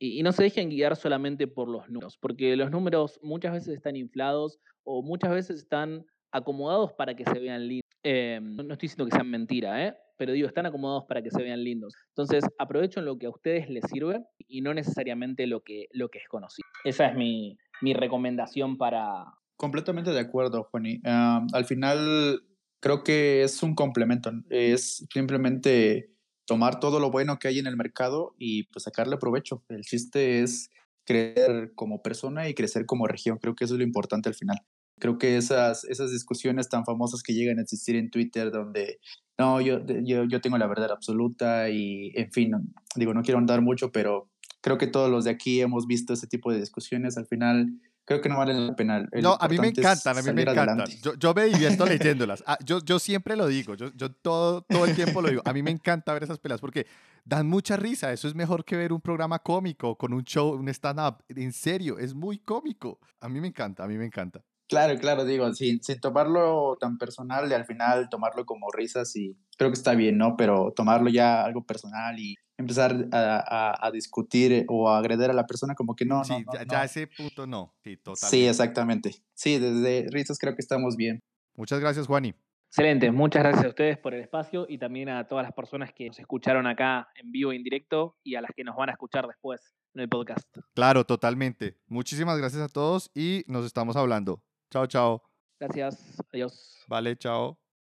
[SPEAKER 2] y, no se dejen guiar solamente por los números, porque los números muchas veces están inflados o muchas veces están acomodados para que se vean lindos. Em, no estoy diciendo que sean mentira, ¿eh? pero digo, están acomodados para que se vean lindos. Entonces, aprovechen lo que a ustedes les sirve y no necesariamente lo que, lo que es conocido. Esa es mi, mi recomendación para...
[SPEAKER 3] Completamente de acuerdo, Juani. al final, creo que es un complemento. Es simplemente tomar todo lo bueno que hay en el mercado y pues sacarle provecho. El chiste es crecer como persona y crecer como región. Creo que eso es lo importante al final. Creo que esas, esas discusiones tan famosas que llegan a existir en Twitter donde, no, yo, yo, yo tengo la verdad absoluta y, en fin, digo, no quiero andar mucho, pero creo que todos los de aquí hemos visto ese tipo de discusiones. Al final, creo que no vale la pena.
[SPEAKER 1] no, a mí me encantan, a mí me encantan. Yo, yo, me divierto leyéndolas. Ah, yo, yo siempre lo digo, yo, yo todo, todo el tiempo lo digo. A mí me encanta ver esas peleas porque dan mucha risa. Eso es mejor que ver un programa cómico con un show, un stand-up. En serio, es muy cómico. A mí me encanta, a mí me encanta.
[SPEAKER 3] Claro, claro, digo, sin, sin tomarlo tan personal y al final tomarlo como risas y creo que está bien, ¿no? Pero tomarlo ya algo personal y empezar a, a, discutir o a agredir a la persona como que no,
[SPEAKER 1] sí,
[SPEAKER 3] no,
[SPEAKER 1] ya, ya, ese punto no, sí, totalmente.
[SPEAKER 3] Sí, exactamente. Sí, desde risas creo que estamos bien.
[SPEAKER 1] Muchas gracias, Juani.
[SPEAKER 2] Excelente, muchas gracias a ustedes por el espacio y también a todas las personas que nos escucharon acá en vivo e en directo y a las que nos van a escuchar después en el podcast.
[SPEAKER 1] Claro, totalmente. Muchísimas gracias a todos y nos estamos hablando. Chao, chao.
[SPEAKER 2] Gracias, adiós.
[SPEAKER 1] Vale, chao.